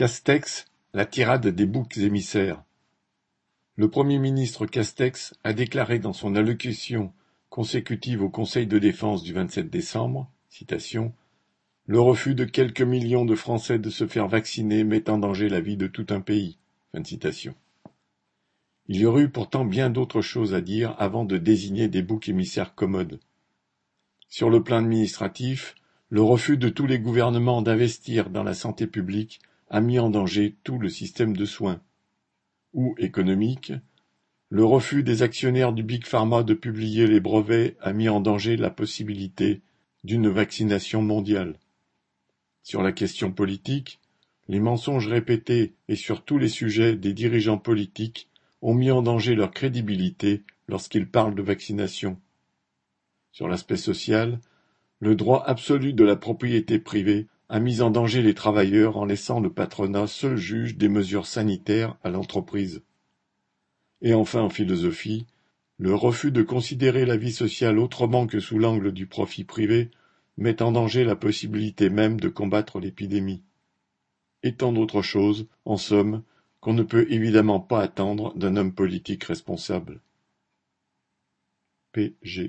Castex, la tirade des boucs émissaires. Le Premier ministre Castex a déclaré dans son allocution consécutive au Conseil de défense du 27 décembre citation, Le refus de quelques millions de Français de se faire vacciner met en danger la vie de tout un pays. Il y aurait eu pourtant bien d'autres choses à dire avant de désigner des boucs émissaires commodes. Sur le plan administratif, le refus de tous les gouvernements d'investir dans la santé publique a mis en danger tout le système de soins. Ou économique, le refus des actionnaires du Big Pharma de publier les brevets a mis en danger la possibilité d'une vaccination mondiale. Sur la question politique, les mensonges répétés et sur tous les sujets des dirigeants politiques ont mis en danger leur crédibilité lorsqu'ils parlent de vaccination. Sur l'aspect social, le droit absolu de la propriété privée a mis en danger les travailleurs en laissant le patronat seul juge des mesures sanitaires à l'entreprise. Et enfin en philosophie, le refus de considérer la vie sociale autrement que sous l'angle du profit privé met en danger la possibilité même de combattre l'épidémie. Et tant d'autres choses, en somme, qu'on ne peut évidemment pas attendre d'un homme politique responsable. P. G.